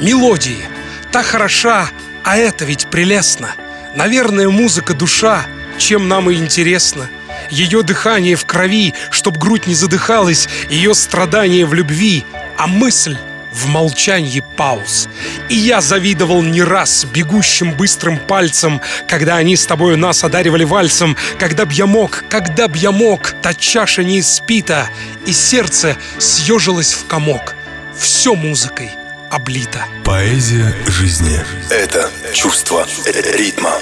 Мелодии. Так хороша, а это ведь прелестно. Наверное, музыка душа, чем нам и интересно – ее дыхание в крови, чтоб грудь не задыхалась, ее страдание в любви, а мысль в молчании пауз. И я завидовал не раз бегущим быстрым пальцем, когда они с тобою нас одаривали вальсом, когда б я мог, когда б я мог, та чаша не испита, и сердце съежилось в комок. Все музыкой облито. Поэзия жизни — это чувство ритма.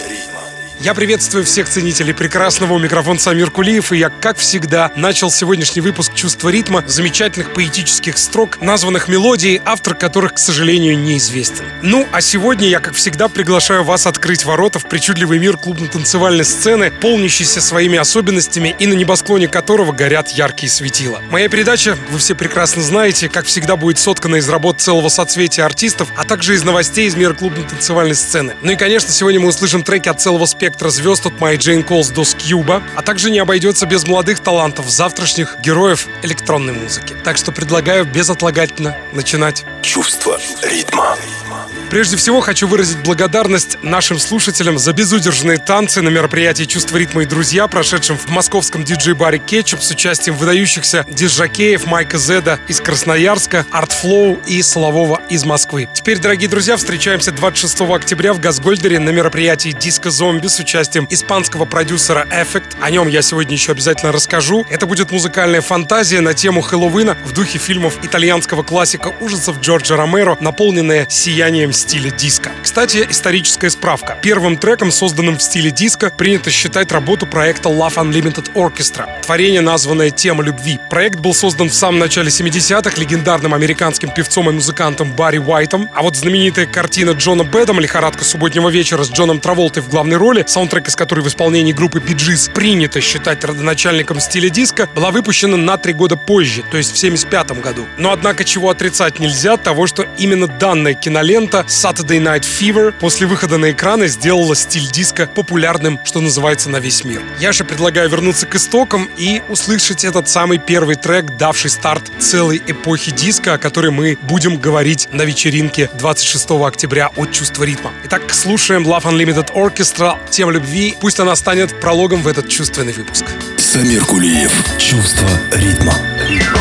Я приветствую всех ценителей прекрасного у микрофона Самир Кулиев, и я, как всегда, начал сегодняшний выпуск «Чувство ритма» замечательных поэтических строк, названных мелодией, автор которых, к сожалению, неизвестен. Ну, а сегодня я, как всегда, приглашаю вас открыть ворота в причудливый мир клубно-танцевальной сцены, полнящийся своими особенностями и на небосклоне которого горят яркие светила. Моя передача, вы все прекрасно знаете, как всегда, будет соткана из работ целого соцветия артистов, а также из новостей из мира клубно-танцевальной сцены. Ну и, конечно, сегодня мы услышим треки от целого спектра спектра звезд от My Jane Calls до Scuba, а также не обойдется без молодых талантов, завтрашних героев электронной музыки. Так что предлагаю безотлагательно начинать. Чувство ритма. Прежде всего хочу выразить благодарность нашим слушателям за безудержные танцы на мероприятии «Чувство ритма и друзья», прошедшем в московском диджей-баре «Кетчуп» с участием выдающихся диск-жокеев Майка Зеда из Красноярска, Artflow и Солового из Москвы. Теперь, дорогие друзья, встречаемся 26 октября в Газгольдере на мероприятии «Диско Зомби» с участием испанского продюсера Effect. О нем я сегодня еще обязательно расскажу. Это будет музыкальная фантазия на тему Хэллоуина в духе фильмов итальянского классика ужасов Джорджа Ромеро, наполненная сиянием стиля диско. Кстати, историческая справка. Первым треком, созданным в стиле диско, принято считать работу проекта Love Unlimited Orchestra. Творение, названное «Тема любви». Проект был создан в самом начале 70-х легендарным американским певцом и музыкантом Барри Уайтом, а вот знаменитая картина Джона Бэдом «Лихорадка субботнего вечера» с Джоном Траволтой в главной роли, саундтрек из которой в исполнении группы Bee принято считать родоначальником стиля диско, была выпущена на три года позже, то есть в 75 году. Но однако чего отрицать нельзя, того, что именно данная кинолента Saturday Night Fever после выхода на экраны сделала стиль диска популярным, что называется, на весь мир. Я же предлагаю вернуться к истокам и услышать этот самый первый трек, давший старт целой эпохи диска, о которой мы будем говорить на вечеринке 26 октября от «Чувства ритма». Итак, слушаем Love Unlimited Orchestra, тема любви. Пусть она станет прологом в этот чувственный выпуск. Самир Кулиев. Чувство ритма. тем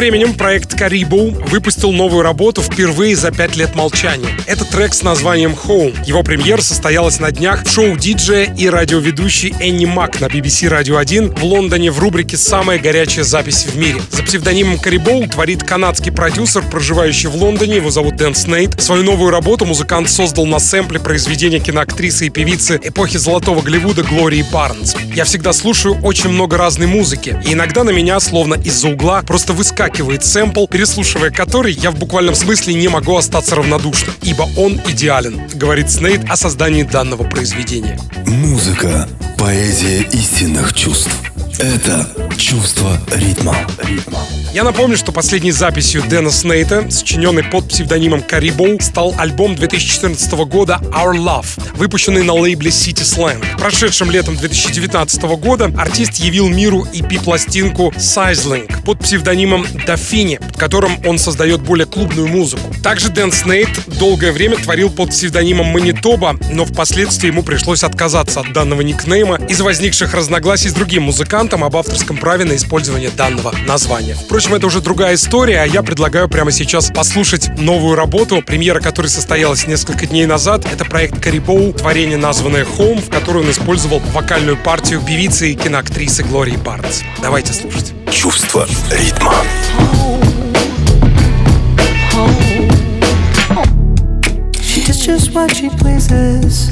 временем проект Caribou выпустил новую работу впервые за пять лет молчания. Это трек с названием Home. Его премьера состоялась на днях в шоу диджея и радиоведущий Энни Мак на BBC Radio 1 в Лондоне в рубрике «Самая горячая запись в мире». За псевдонимом Caribou творит канадский продюсер, проживающий в Лондоне, его зовут Дэн Снейт. Свою новую работу музыкант создал на сэмпле произведения киноактрисы и певицы эпохи Золотого Голливуда Глории Барнс. Я всегда слушаю очень много разной музыки, и иногда на меня, словно из-за угла, просто выскакивает сэмпл, переслушивая который я в буквальном смысле не могу остаться равнодушным, ибо он идеален, говорит Снейт о создании данного произведения. Музыка – поэзия истинных чувств. Это чувство ритма. ритма. Я напомню, что последней записью Дэна Снейта, сочиненной под псевдонимом Карибоу, стал альбом 2014 года Our Love, выпущенный на лейбле City Slang. Прошедшим летом 2019 года артист явил миру EP-пластинку Sizzling под псевдонимом Дафини, под которым он создает более клубную музыку. Также Дэн Снейт долгое время творил под псевдонимом Манитоба, но впоследствии ему пришлось отказаться от данного никнейма из-за возникших разногласий с другим музыкантом об авторском праве на использование данного названия. Впрочем, это уже другая история, а я предлагаю прямо сейчас послушать новую работу, премьера которой состоялась несколько дней назад. Это проект Карибоу, творение, названное Home, в которой он использовал вокальную партию певицы и киноактрисы Глории Барнс. Давайте слушать. Чувство ритма. Just what she pleases.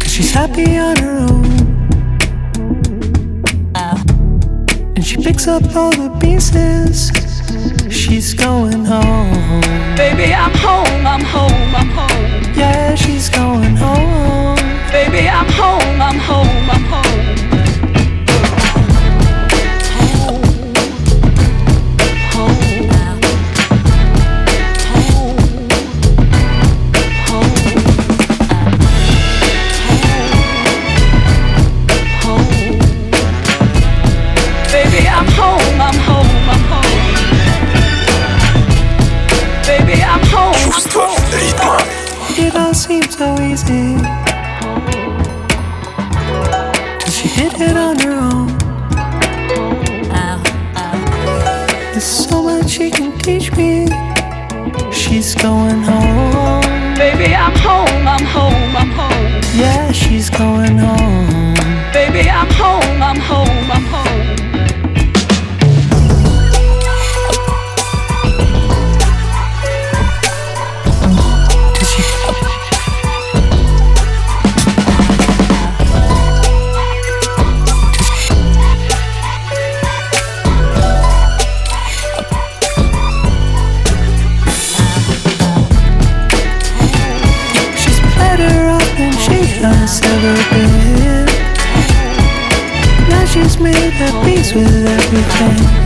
Cause she's happy on her own. And she picks up all the pieces. She's going home. Baby, I'm home, I'm home, I'm home. Yeah, she's going home. Baby, I'm home, I'm home, I'm home. Going home. Baby, I'm home, I'm home, I'm home. Yeah, she's going home. Baby, I'm home, I'm home, I'm home. With everything.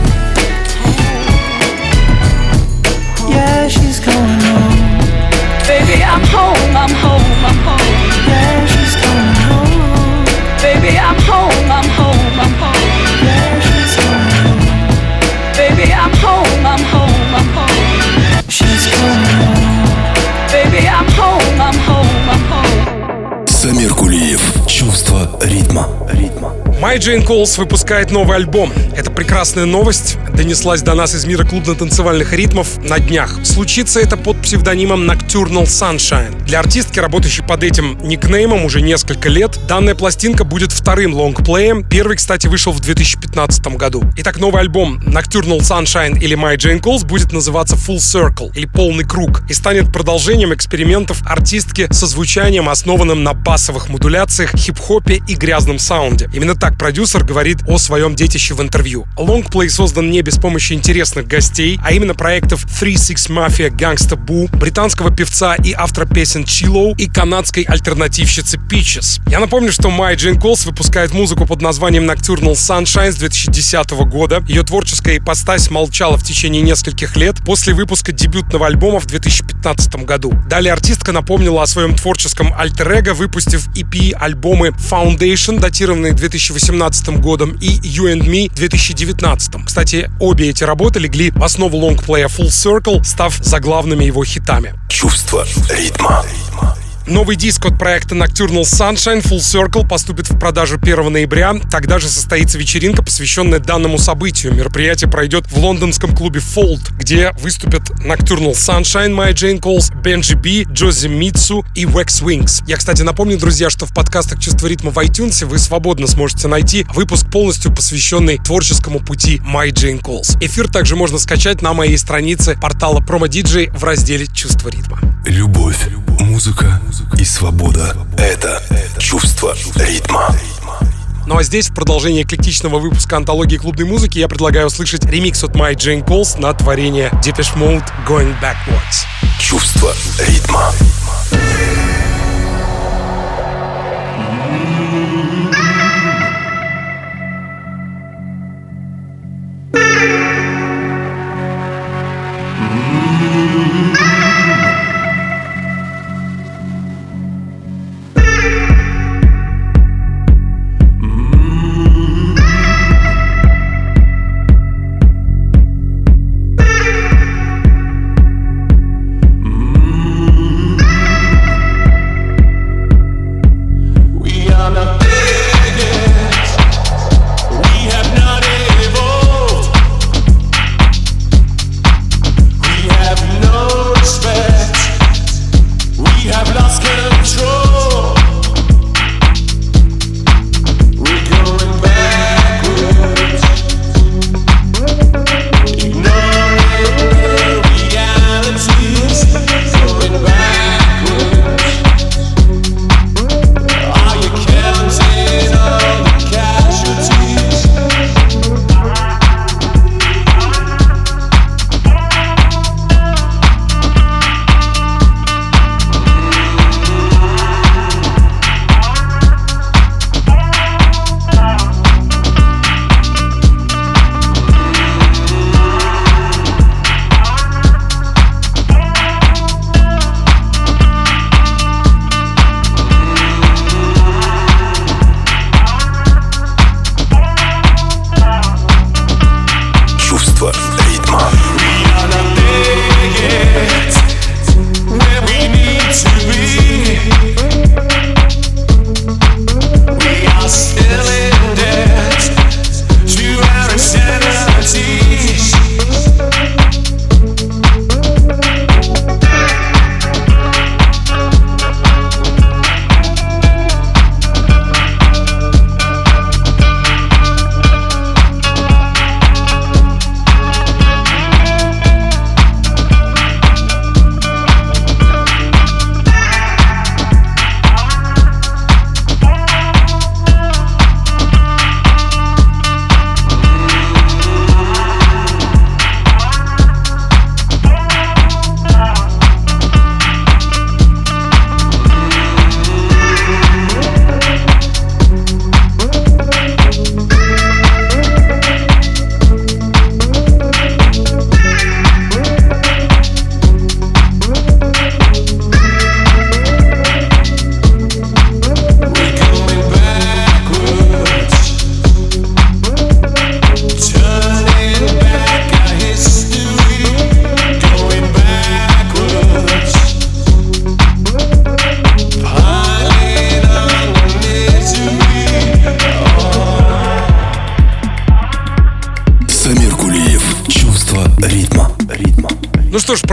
Jane Calls выпускает новый альбом. Это прекрасная новость донеслась до нас из мира клубно-танцевальных ритмов на днях. Случится это под псевдонимом Nocturnal Sunshine. Для артистки, работающей под этим никнеймом уже несколько лет, данная пластинка будет вторым лонгплеем. Первый, кстати, вышел в 2015 году. Итак, новый альбом Nocturnal Sunshine или My Jane Calls будет называться Full Circle или Полный круг и станет продолжением экспериментов артистки со звучанием, основанным на басовых модуляциях, хип-хопе и грязном саунде. Именно так продюсер говорит о своем детище в интервью. Лонгплей создан не без помощи интересных гостей, а именно проектов 3-6 Mafia Gangsta Boo, британского певца и автора песен Чилоу и канадской альтернативщицы Peaches. Я напомню, что My Jane Calls выпускает музыку под названием Nocturnal Sunshine с 2010 года. Ее творческая ипостась молчала в течение нескольких лет после выпуска дебютного альбома в 2015 году. Далее артистка напомнила о своем творческом альтер-эго, выпустив EP-альбомы Foundation, датированные 2018 годом, и You and Me 2019. Кстати, обе эти работы легли в основу лонгплея Full Circle, став заглавными его хитами. Чувство ритма. rythme. Новый диск от проекта Nocturnal Sunshine Full Circle поступит в продажу 1 ноября. Тогда же состоится вечеринка, посвященная данному событию. Мероприятие пройдет в лондонском клубе Fold, где выступят Nocturnal Sunshine, My Jane Calls, Benji B, Джози Митсу и Wax Wings. Я, кстати, напомню, друзья, что в подкастах «Чувство ритма» в iTunes вы свободно сможете найти выпуск полностью посвященный творческому пути My Jane Calls. Эфир также можно скачать на моей странице портала Promo DJ в разделе «Чувство ритма». Любовь, музыка и свобода — это чувство ритма. Ну а здесь, в продолжении эклектичного выпуска антологии клубной музыки, я предлагаю услышать ремикс от My Jane Calls на творение Depeche Mode Going Backwards. Чувство ритма.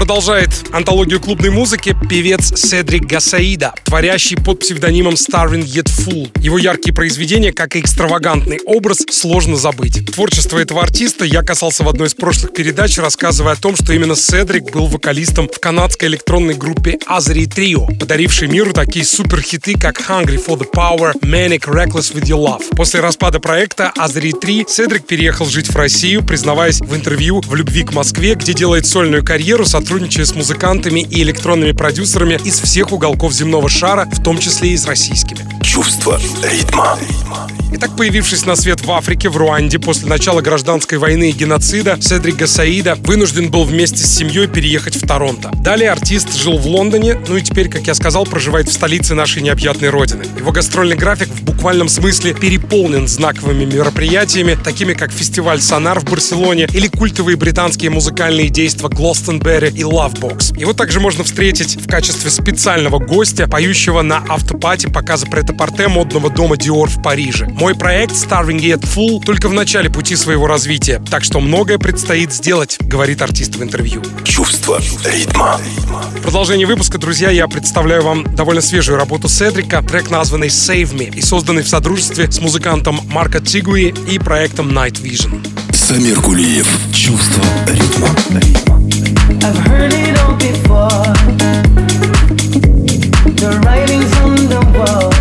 Продолжает антологию клубной музыки певец Седрик Гасаида, творящий под псевдонимом Starving Yet Full. Его яркие произведения, как и экстравагантный образ, сложно забыть. Творчество этого артиста я касался в одной из прошлых передач, рассказывая о том, что именно Седрик был вокалистом в канадской электронной группе Azri Trio, подарившей миру такие суперхиты, как Hungry for the Power, Manic Reckless with Your Love. После распада проекта Azri 3 Седрик переехал жить в Россию, признаваясь в интервью в любви к Москве, где делает сольную карьеру, сотрудничая с музыкантами и электронными продюсерами из всех уголков земного шара, в том числе и с российскими. Чувство ритма. Итак, появившись на свет в Африке, в Руанде, после начала гражданской войны и геноцида, Седрик Гасаида вынужден был вместе с семьей переехать в Торонто. Далее артист жил в Лондоне, ну и теперь, как я сказал, проживает в столице нашей необъятной родины. Его гастрольный график в буквальном смысле переполнен знаковыми мероприятиями, такими как фестиваль «Сонар» в Барселоне или культовые британские музыкальные действия Глостенберри и Lovebox. Его также можно встретить в качестве специального гостя, поющего на автопати показа прет-а-порте модного дома Dior в Париже. Мой проект Starving Yet Full только в начале пути своего развития, так что многое предстоит сделать, говорит артист в интервью. Чувство ритма. В продолжении выпуска, друзья, я представляю вам довольно свежую работу Седрика, трек названный Save Me и созданный в содружестве с музыкантом Марко Тигуи и проектом Night Vision. Самир Кулиев. Чувство ритма. I've The writings on the wall.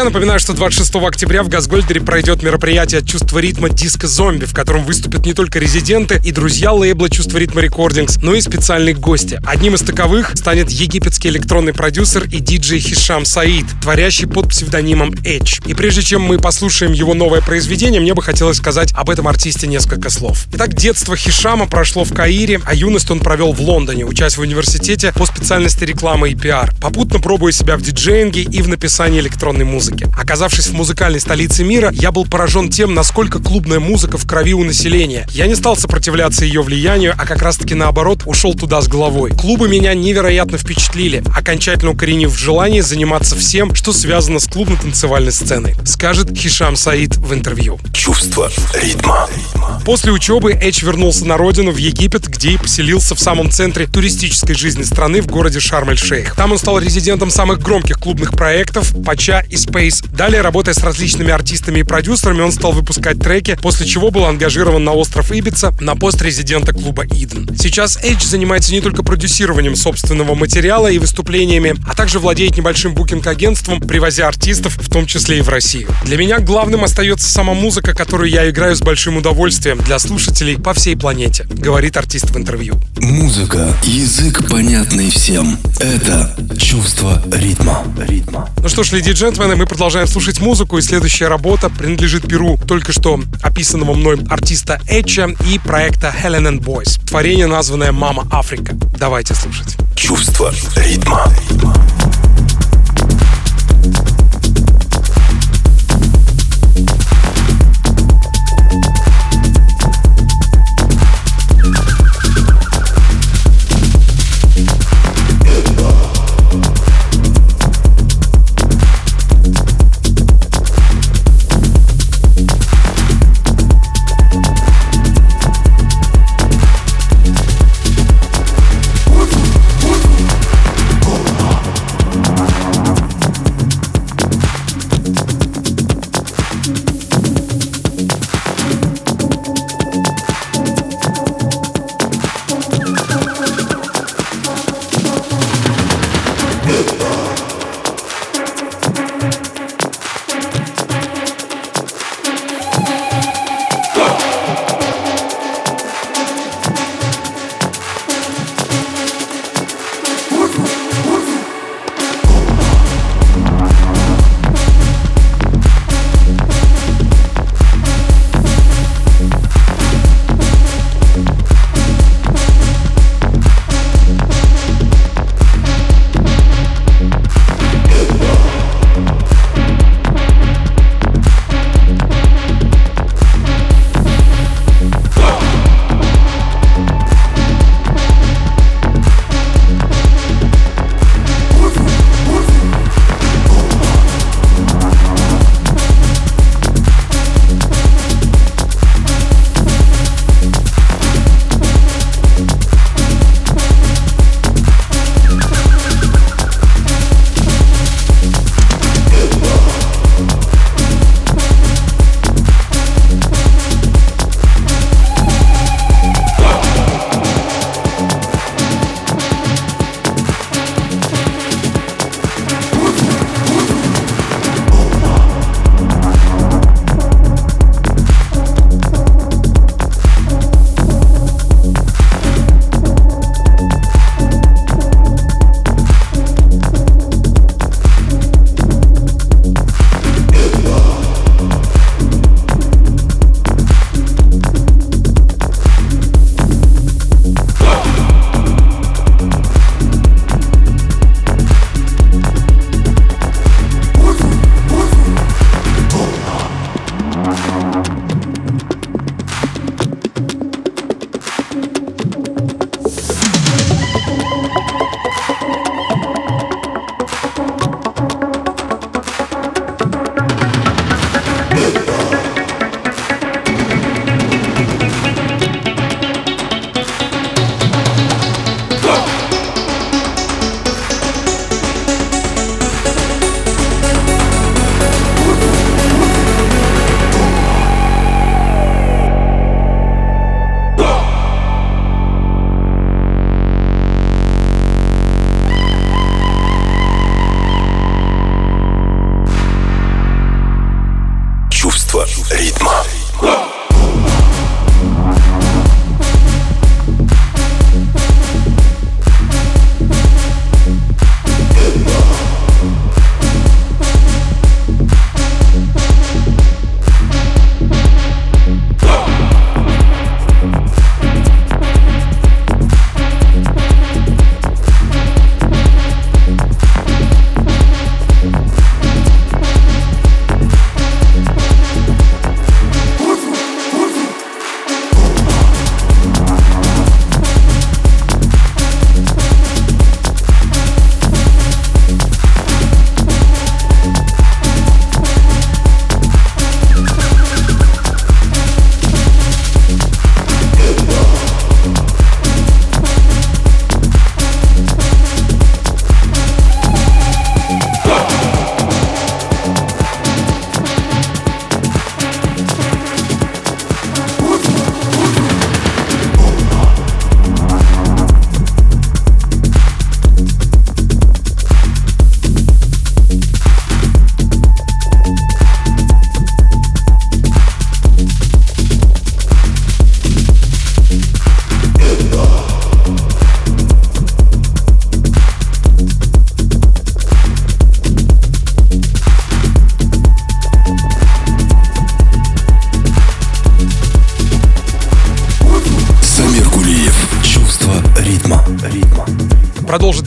Друзья, напоминаю, что 26 октября в Газгольдере пройдет мероприятие «Чувство ритма Диско Зомби», в котором выступят не только резиденты и друзья лейбла «Чувство ритма Рекордингс», но и специальные гости. Одним из таковых станет египетский электронный продюсер и диджей Хишам Саид, творящий под псевдонимом Edge. И прежде чем мы послушаем его новое произведение, мне бы хотелось сказать об этом артисте несколько слов. Итак, детство Хишама прошло в Каире, а юность он провел в Лондоне, учась в университете по специальности рекламы и пиар, попутно пробуя себя в диджеинге и в написании электронной музыки. Оказавшись в музыкальной столице мира, я был поражен тем, насколько клубная музыка в крови у населения. Я не стал сопротивляться ее влиянию, а как раз-таки наоборот ушел туда с головой. Клубы меня невероятно впечатлили, окончательно укоренив в желании заниматься всем, что связано с клубно-танцевальной сценой, скажет Хишам Саид в интервью. Чувство ритма. После учебы Эч вернулся на родину, в Египет, где и поселился в самом центре туристической жизни страны в городе Шарм-эль-Шейх. Там он стал резидентом самых громких клубных проектов Пача и Space. Далее, работая с различными артистами и продюсерами, он стал выпускать треки, после чего был ангажирован на остров Ибица на пост резидента клуба Иден. Сейчас Эйдж занимается не только продюсированием собственного материала и выступлениями, а также владеет небольшим букинг-агентством, привозя артистов, в том числе и в Россию. Для меня главным остается сама музыка, которую я играю с большим удовольствием для слушателей по всей планете, говорит артист в интервью. Музыка, язык понятный всем. Это чувство ритма. Ритма. Ну что ж, леди и джентльмены, мы продолжаем слушать музыку, и следующая работа принадлежит перу только что описанного мной артиста Эча и проекта Helen and Boys. Творение, названное «Мама Африка». Давайте слушать. Чувство ритма. ритма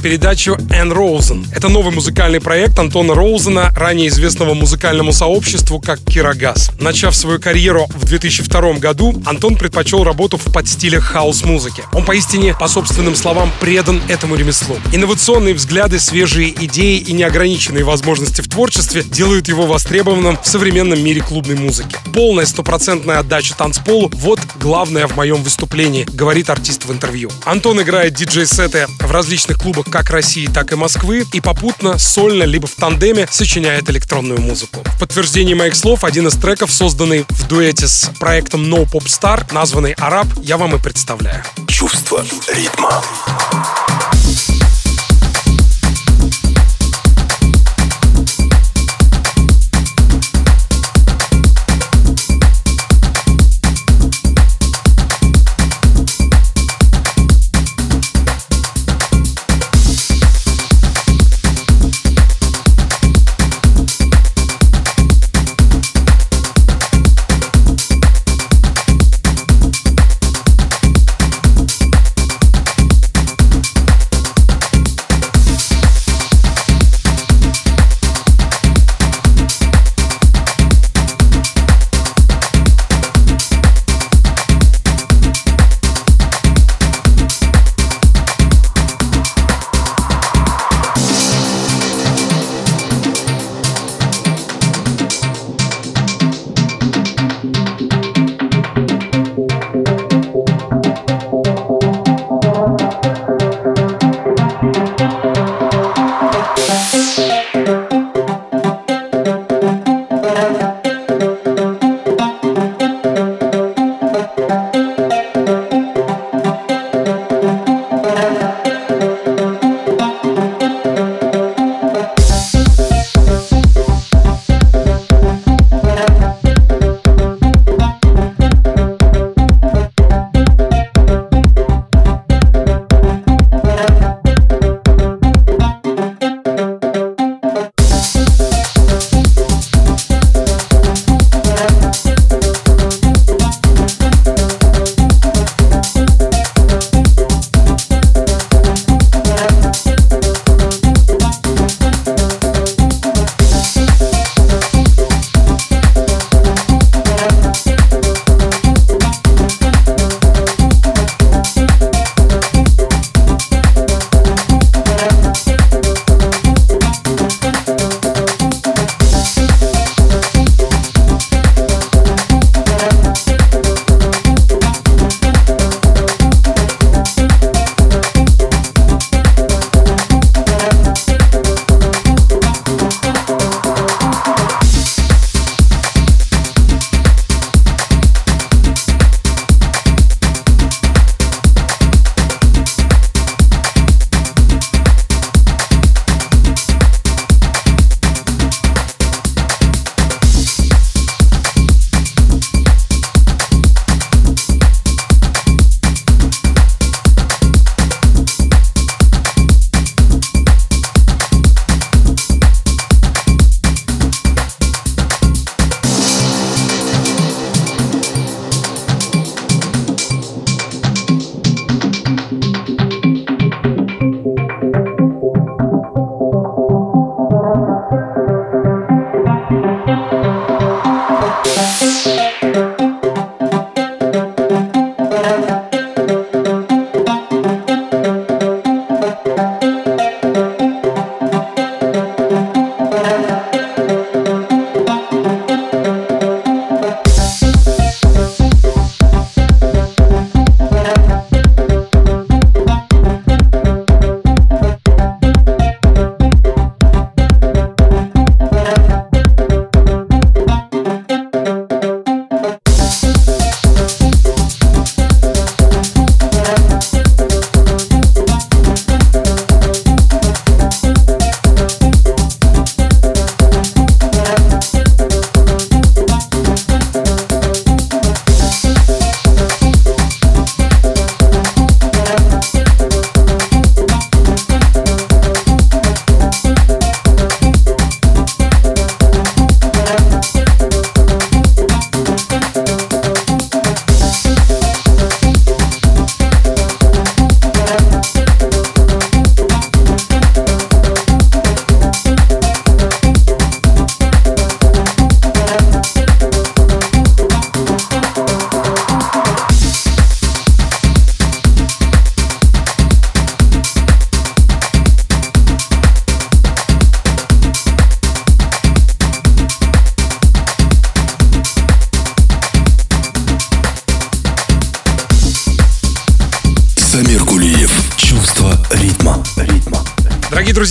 передачу Энн Роузен. Это новый музыкальный проект Антона Роузена, ранее известного музыкальному сообществу как Кирогаз. Начав свою карьеру в 2002 году, Антон предпочел работу в подстилях хаос-музыки. Он поистине, по собственным словам, предан этому ремеслу. Инновационные взгляды, свежие идеи и неограниченные возможности в творчестве делают его востребованным в современном мире клубной музыки. Полная стопроцентная отдача танцполу – вот главное в моем выступлении, говорит артист в интервью. Антон играет диджей-сеты в различных клубах как России, так и Москвы и попутно сольно либо в тандеме сочиняет электронную музыку. В подтверждение моих слов, один из треков, созданный в дуэте с проектом No Pop Star, названный «Араб», я вам и представляю. Чувство ритма.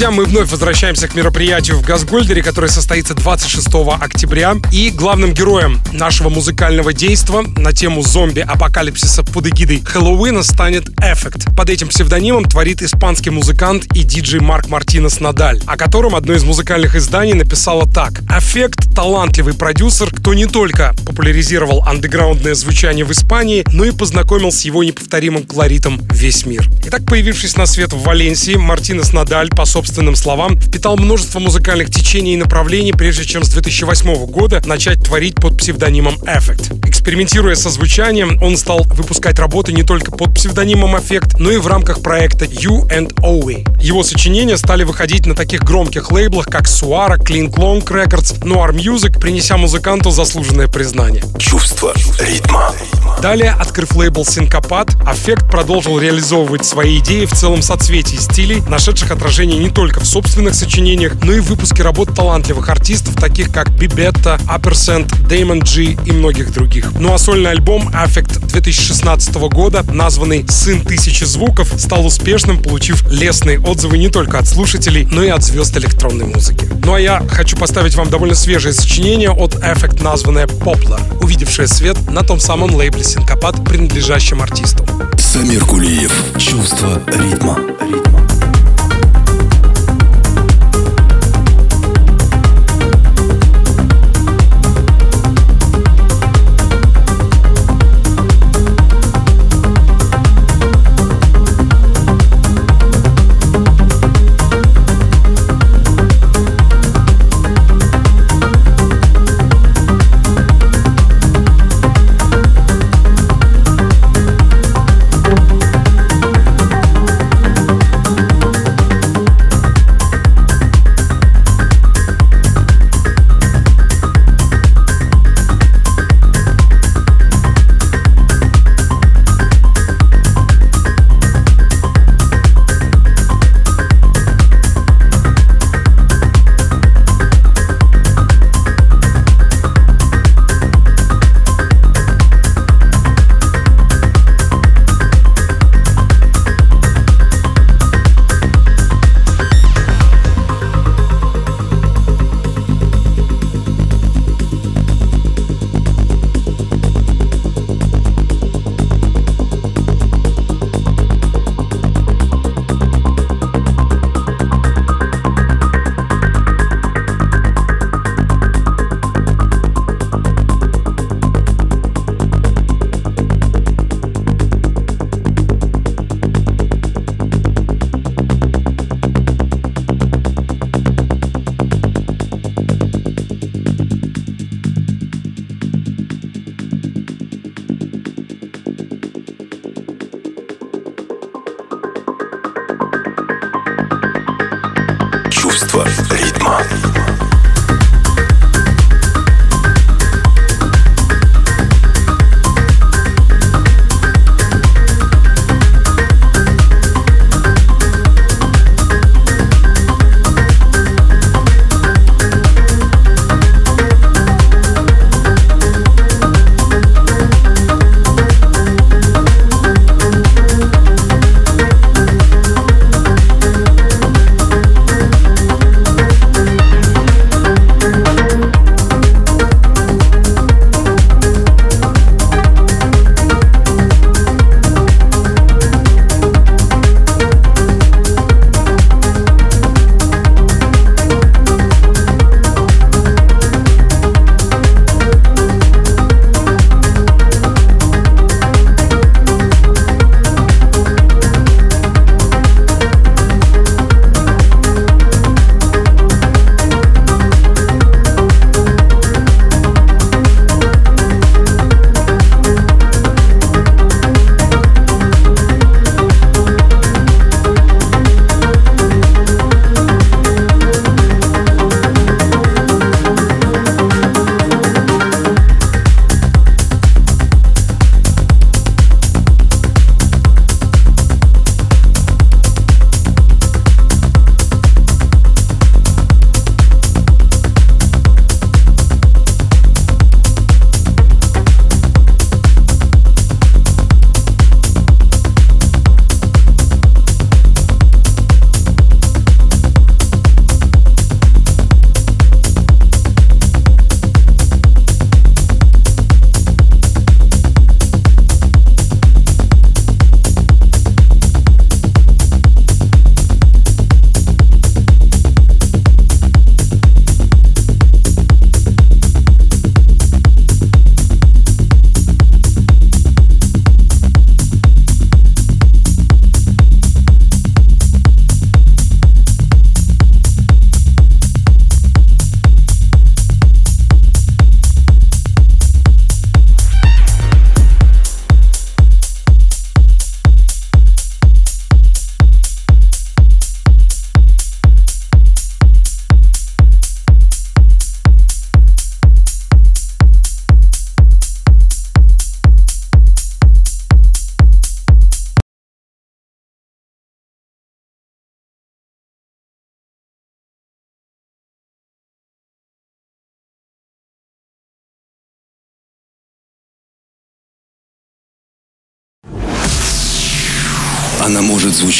Друзья, мы вновь возвращаемся к мероприятию в Газгольдере, которое состоится 26 октября. И главным героем нашего музыкального действа на тему зомби-апокалипсиса под эгидой Хэллоуина станет Эффект. Под этим псевдонимом творит испанский музыкант и диджей Марк Мартинес Надаль, о котором одно из музыкальных изданий написало так. Эффект — талантливый продюсер, кто не только популяризировал андеграундное звучание в Испании, но и познакомил с его неповторимым колоритом весь мир. Итак, появившись на свет в Валенсии, Мартинес Надаль по собственным словам, впитал множество музыкальных течений и направлений, прежде чем с 2008 года начать творить под псевдонимом Effect. Экспериментируя со звучанием, он стал выпускать работы не только под псевдонимом Effect, но и в рамках проекта You and Owe. Его сочинения стали выходить на таких громких лейблах, как Suara, Clink Long Records, Noir Music, принеся музыканту заслуженное признание. Чувство ритма. Далее, открыв лейбл Синкопат, Аффект продолжил реализовывать свои идеи в целом соцветии стилей, нашедших отражение не только в собственных сочинениях, но и в выпуске работ талантливых артистов, таких как Бибетта, Апперсент, Damon G и многих других. Ну а сольный альбом Affect 2016 года, названный «Сын тысячи звуков», стал успешным, получив лестные отзывы не только от слушателей, но и от звезд электронной музыки. Ну а я хочу поставить вам довольно свежее сочинение от Affect, названное Poplar, увидевшее свет на том самом лейбле Синкопат, принадлежащем артисту. Самир Кулиев. Чувство ритма. Чувство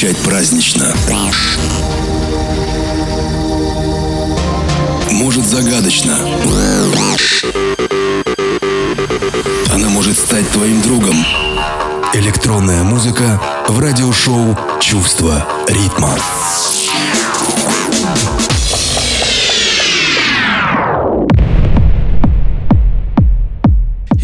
звучать празднично. Может загадочно. Она может стать твоим другом. Электронная музыка в радиошоу «Чувство ритма».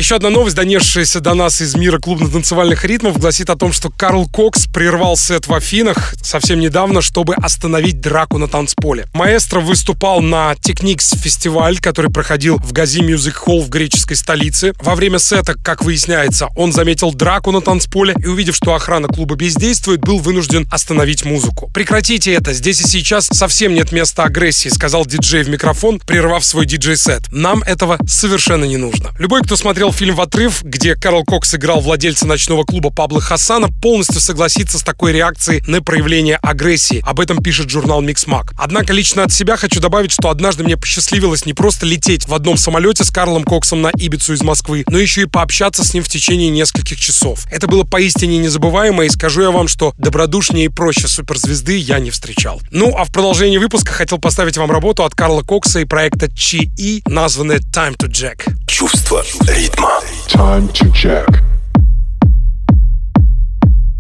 Еще одна новость, донесшаяся до нас из мира клубно-танцевальных ритмов, гласит о том, что Карл Кокс прервал сет в Афинах совсем недавно, чтобы остановить драку на танцполе. Маэстро выступал на Technics фестиваль, который проходил в Гази Music Hall в греческой столице. Во время сета, как выясняется, он заметил драку на танцполе и, увидев, что охрана клуба бездействует, был вынужден остановить музыку. Прекратите это, здесь и сейчас совсем нет места агрессии, сказал диджей в микрофон, прервав свой диджей-сет. Нам этого совершенно не нужно. Любой, кто смотрел фильм в отрыв, где Карл Кокс играл владельца ночного клуба Пабло Хасана, полностью согласится с такой реакцией на проявление агрессии. Об этом пишет журнал Mixmag. Однако лично от себя хочу добавить, что однажды мне посчастливилось не просто лететь в одном самолете с Карлом Коксом на Ибицу из Москвы, но еще и пообщаться с ним в течение нескольких часов. Это было поистине незабываемо, и скажу я вам, что добродушнее и проще суперзвезды я не встречал. Ну, а в продолжении выпуска хотел поставить вам работу от Карла Кокса и проекта Чи И, названная Time to Jack. Чувство ритма. Time to check.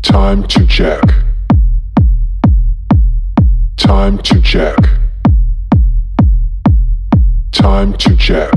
Time to check. Time to check. Time to check.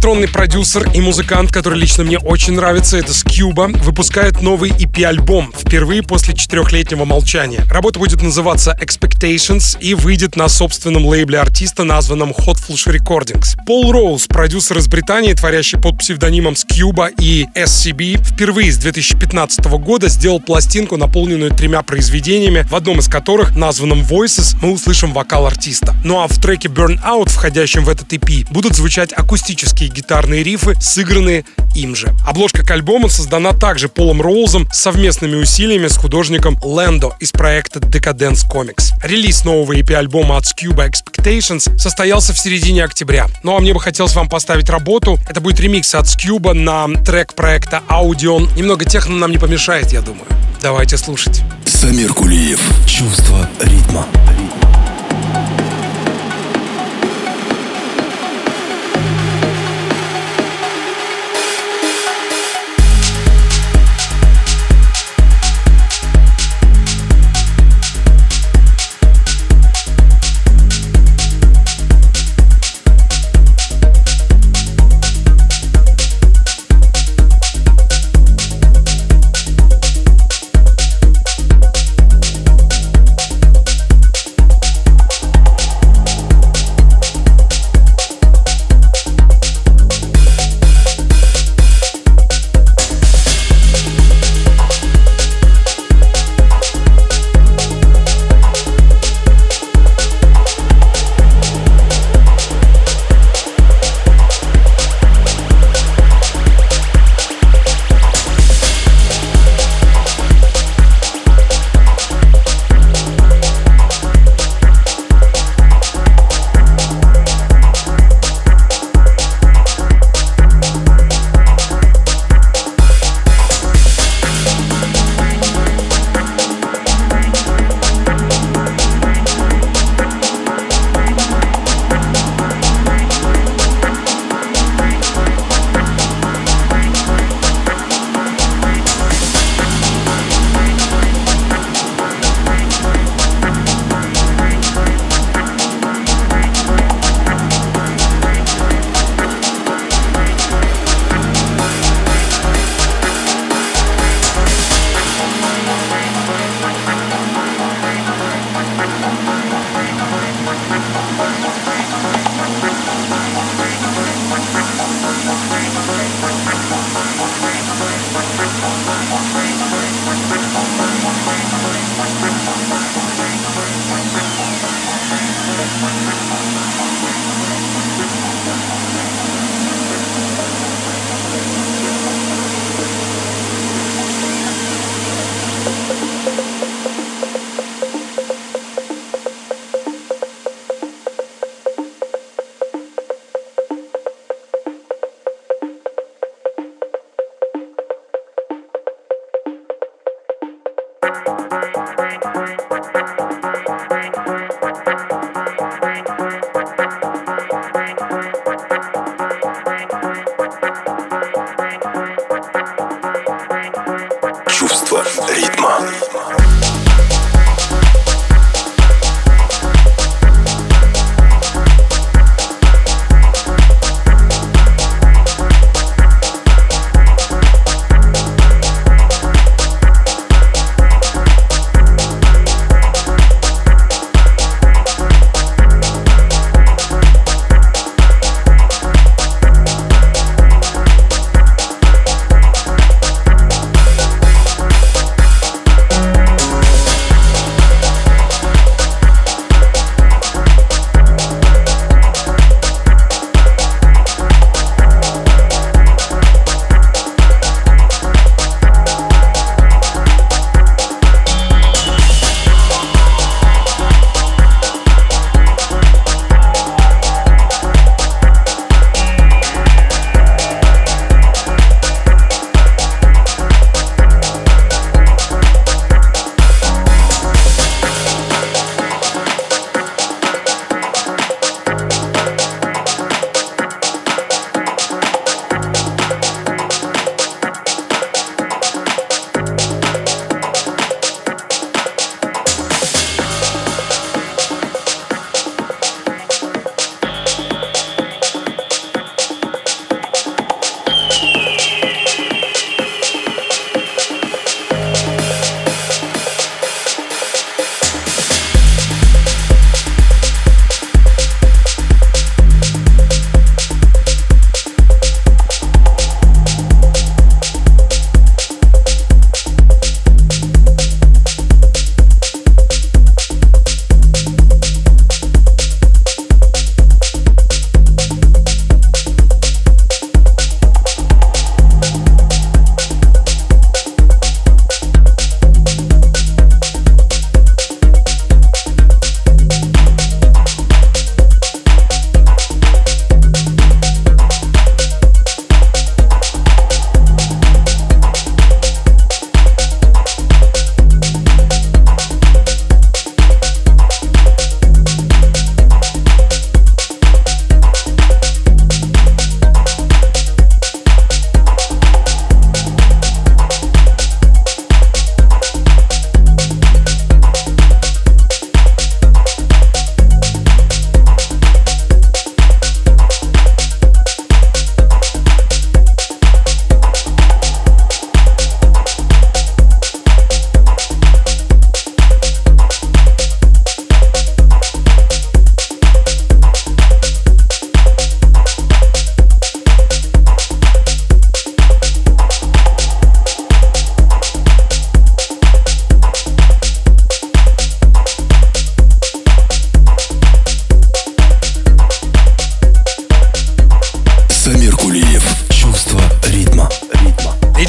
Электронный продюсер и музыкант, который лично мне очень нравится, это Скьюба, выпускает новый EP-альбом впервые после четырехлетнего молчания. Работа будет называться Expectations и выйдет на собственном лейбле артиста, названном Hot Flush Recordings. Пол Роуз, продюсер из Британии, творящий под псевдонимом Скьюба и SCB, впервые с 2015 года сделал пластинку, наполненную тремя произведениями, в одном из которых, названном Voices, мы услышим вокал артиста. Ну а в треке Burn Out, входящем в этот EP, будут звучать акустические гитарные рифы, сыгранные им же. Обложка к альбому создана также Полом Роузом совместными усилиями с художником Лэндо из проекта Decadence Comics. Релиз нового EP-альбома от Scuba Expectations состоялся в середине октября. Ну а мне бы хотелось вам поставить работу. Это будет ремикс от Scuba на трек проекта Audion. Немного техно нам не помешает, я думаю. Давайте слушать. Самир Кулиев. Чувство ритма. Check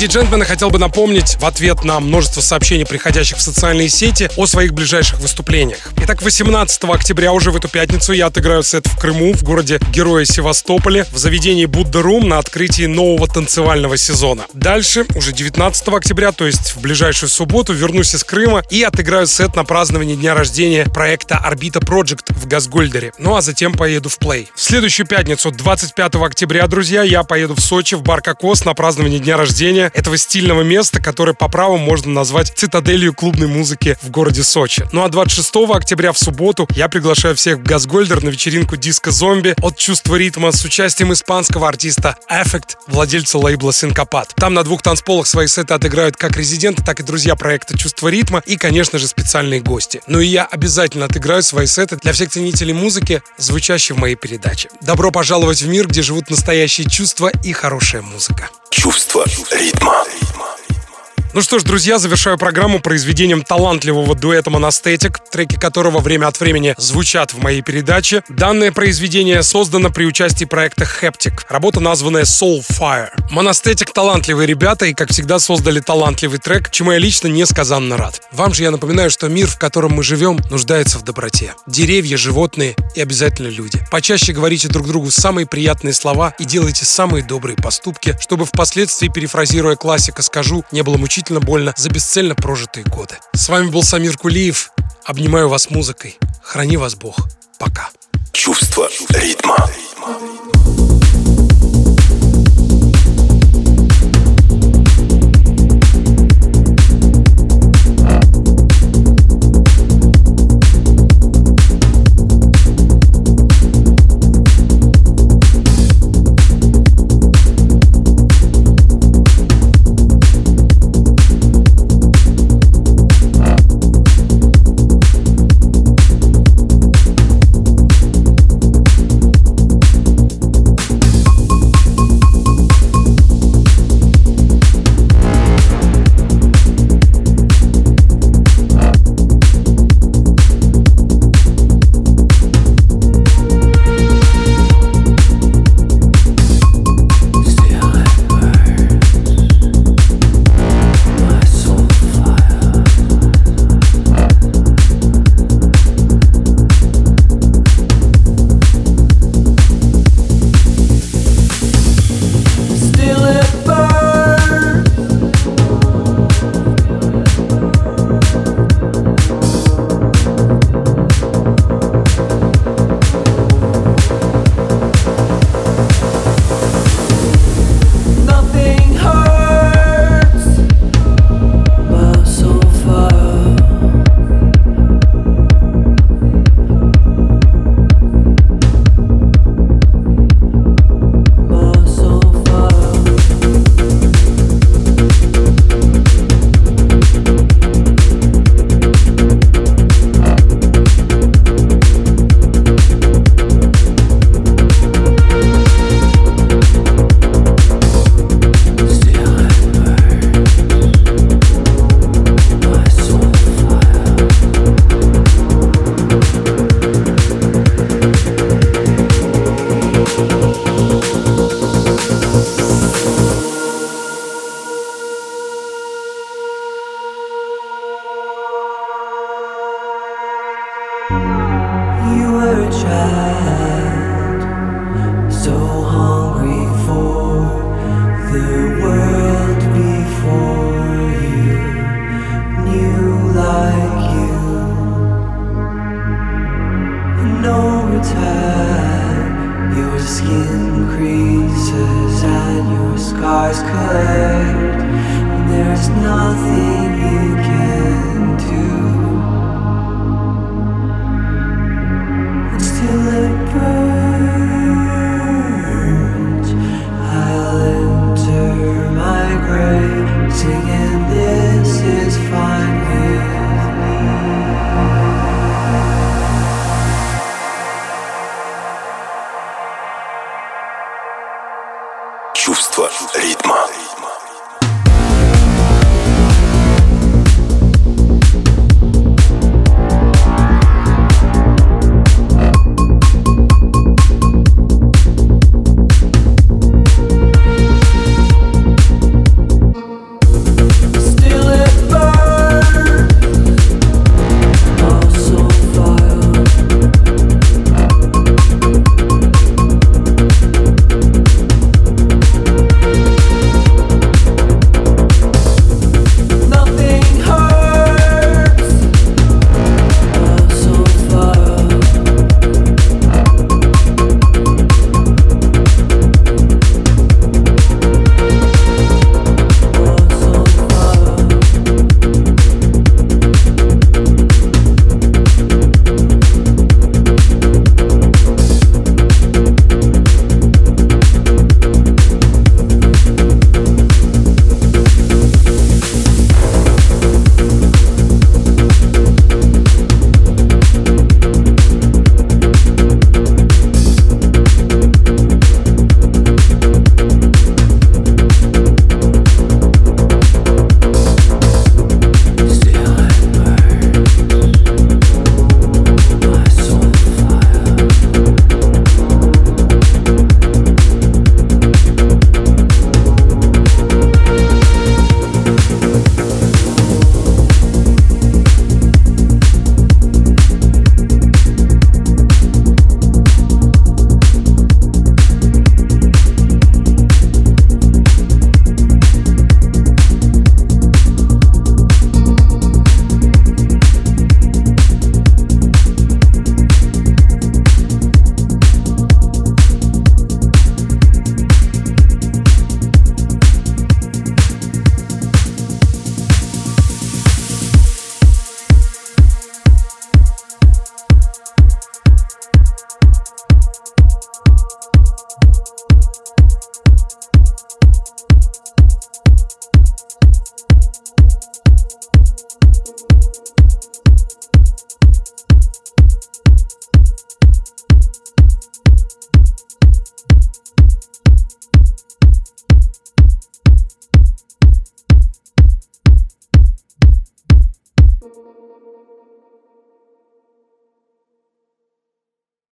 Леди и джентльмены, хотел бы напомнить в ответ на множество сообщений, приходящих в социальные сети, о своих ближайших выступлениях. Итак, 18 октября уже в эту пятницу я отыграю сет в Крыму, в городе Героя Севастополе, в заведении Будда Рум на открытии нового танцевального сезона. Дальше, уже 19 октября, то есть в ближайшую субботу, вернусь из Крыма и отыграю сет на празднование дня рождения проекта Орбита Project в Газгольдере. Ну а затем поеду в Плей. В следующую пятницу, 25 октября, друзья, я поеду в Сочи в бар Кокос на празднование дня рождения этого стильного места, которое по праву можно назвать цитаделью клубной музыки в городе Сочи. Ну а 26 октября в субботу я приглашаю всех в Газгольдер на вечеринку Диско Зомби от чувства ритма с участием испанского артиста Affect, владельца лейбла Синкопат. Там на двух танцполах свои сеты отыграют как резиденты, так и друзья проекта Чувство ритма и, конечно же, специальные гости. Ну и я обязательно отыграю свои сеты для всех ценителей музыки, звучащей в моей передаче. Добро пожаловать в мир, где живут настоящие чувства и хорошая музыка. Чувство ритма. Ну что ж, друзья, завершаю программу произведением талантливого дуэта Монастетик, треки которого время от времени звучат в моей передаче. Данное произведение создано при участии проекта Heptic. Работа, названная Soul Fire. Монастетик талантливые ребята и, как всегда, создали талантливый трек, чему я лично несказанно рад. Вам же я напоминаю, что мир, в котором мы живем, нуждается в доброте. Деревья, животные и обязательно люди. Почаще говорите друг другу самые приятные слова и делайте самые добрые поступки, чтобы впоследствии, перефразируя классика, скажу, не было мучительно исключительно больно за бесцельно прожитые годы. С вами был Самир Кулиев. Обнимаю вас музыкой. Храни вас Бог. Пока. Чувство ритма. ритма.